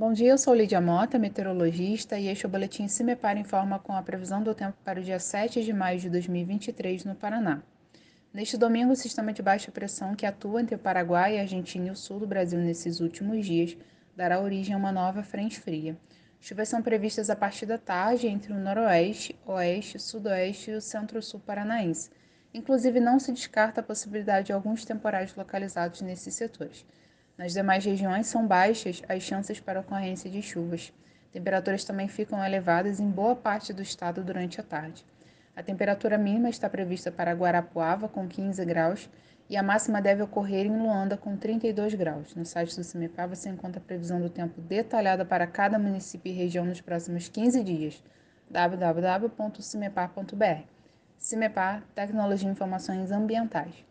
Bom dia, eu sou Lídia Mota, meteorologista, e este é o Boletim CIMEPAR informa com a previsão do tempo para o dia 7 de maio de 2023 no Paraná. Neste domingo, o sistema de baixa pressão que atua entre o Paraguai, a Argentina e o sul do Brasil nesses últimos dias dará origem a uma nova frente fria. Chuvas são previstas a partir da tarde entre o noroeste, oeste, sudoeste e o centro-sul paranaense. Inclusive, não se descarta a possibilidade de alguns temporais localizados nesses setores. Nas demais regiões são baixas as chances para ocorrência de chuvas. Temperaturas também ficam elevadas em boa parte do estado durante a tarde. A temperatura mínima está prevista para Guarapuava, com 15 graus, e a máxima deve ocorrer em Luanda, com 32 graus. No site do CIMEPAR você encontra a previsão do tempo detalhada para cada município e região nos próximos 15 dias. www.cimepar.br CIMEPAR Tecnologia e Informações Ambientais.